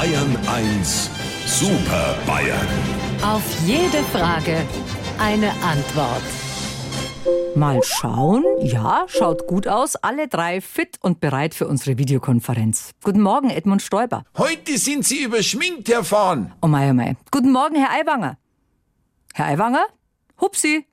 Bayern 1 Super Bayern. Auf jede Frage eine Antwort. Mal schauen. Ja, schaut gut aus. Alle drei fit und bereit für unsere Videokonferenz. Guten Morgen, Edmund Stoiber. Heute sind Sie überschminkt, Herr Fahn. Oh mei, oh mei. Guten Morgen, Herr Aiwanger. Herr Aiwanger? Hupsi.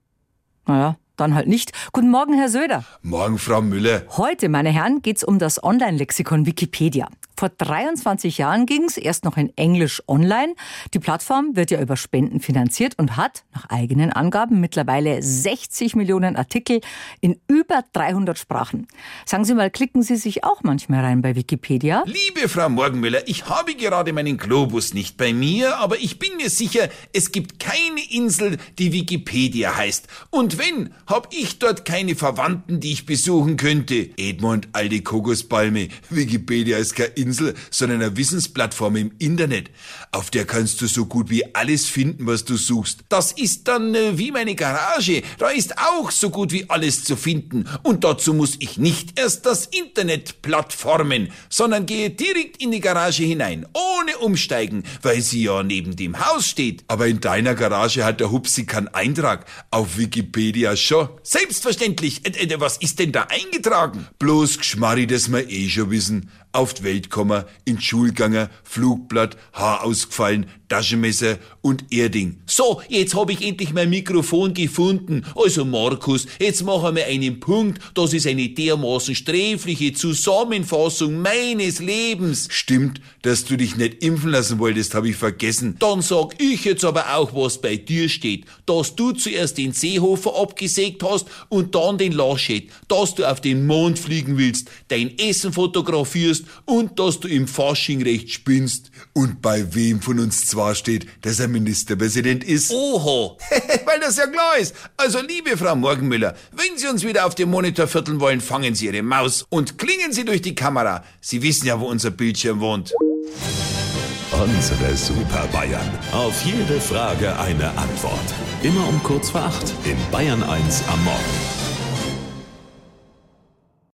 Naja, dann halt nicht. Guten Morgen, Herr Söder. Morgen, Frau Müller. Heute, meine Herren, geht's um das Online-Lexikon Wikipedia. Vor 23 Jahren ging's erst noch in Englisch online. Die Plattform wird ja über Spenden finanziert und hat, nach eigenen Angaben, mittlerweile 60 Millionen Artikel in über 300 Sprachen. Sagen Sie mal, klicken Sie sich auch manchmal rein bei Wikipedia? Liebe Frau Morgenmüller, ich habe gerade meinen Globus nicht bei mir, aber ich bin mir sicher, es gibt keine Insel, die Wikipedia heißt. Und wenn, hab ich dort keine Verwandten, die ich besuchen könnte. Edmund, alte Kokospalme, Wikipedia ist Insel, sondern eine Wissensplattform im Internet. Auf der kannst du so gut wie alles finden, was du suchst. Das ist dann äh, wie meine Garage. Da ist auch so gut wie alles zu finden. Und dazu muss ich nicht erst das Internet plattformen, sondern gehe direkt in die Garage hinein, ohne umsteigen, weil sie ja neben dem Haus steht. Aber in deiner Garage hat der Hupsi keinen Eintrag. Auf Wikipedia schon. Selbstverständlich. Äh, äh, was ist denn da eingetragen? Bloß Geschmarri, das wir eh schon wissen. Auf die Welt kommen, in gegangen, Flugblatt, Haar ausgefallen, Taschenmesser und Erding. So, jetzt hab ich endlich mein Mikrofon gefunden. Also Markus, jetzt machen wir einen Punkt. Das ist eine dermaßen sträfliche Zusammenfassung meines Lebens. Stimmt, dass du dich nicht impfen lassen wolltest, habe ich vergessen. Dann sag ich jetzt aber auch, was bei dir steht. Dass du zuerst den Seehofer abgesägt hast und dann den Laschet. Dass du auf den Mond fliegen willst, dein Essen fotografierst und dass du im Fasching recht spinnst. Und bei wem von uns zwar steht, dass er Ministerpräsident ist. Oho, weil das ja klar ist. Also liebe Frau Morgenmüller, wenn Sie uns wieder auf dem Monitor vierteln wollen, fangen Sie Ihre Maus und klingen Sie durch die Kamera. Sie wissen ja, wo unser Bildschirm wohnt. Unsere Super Bayern. Auf jede Frage eine Antwort. Immer um kurz vor acht in Bayern 1 am Morgen.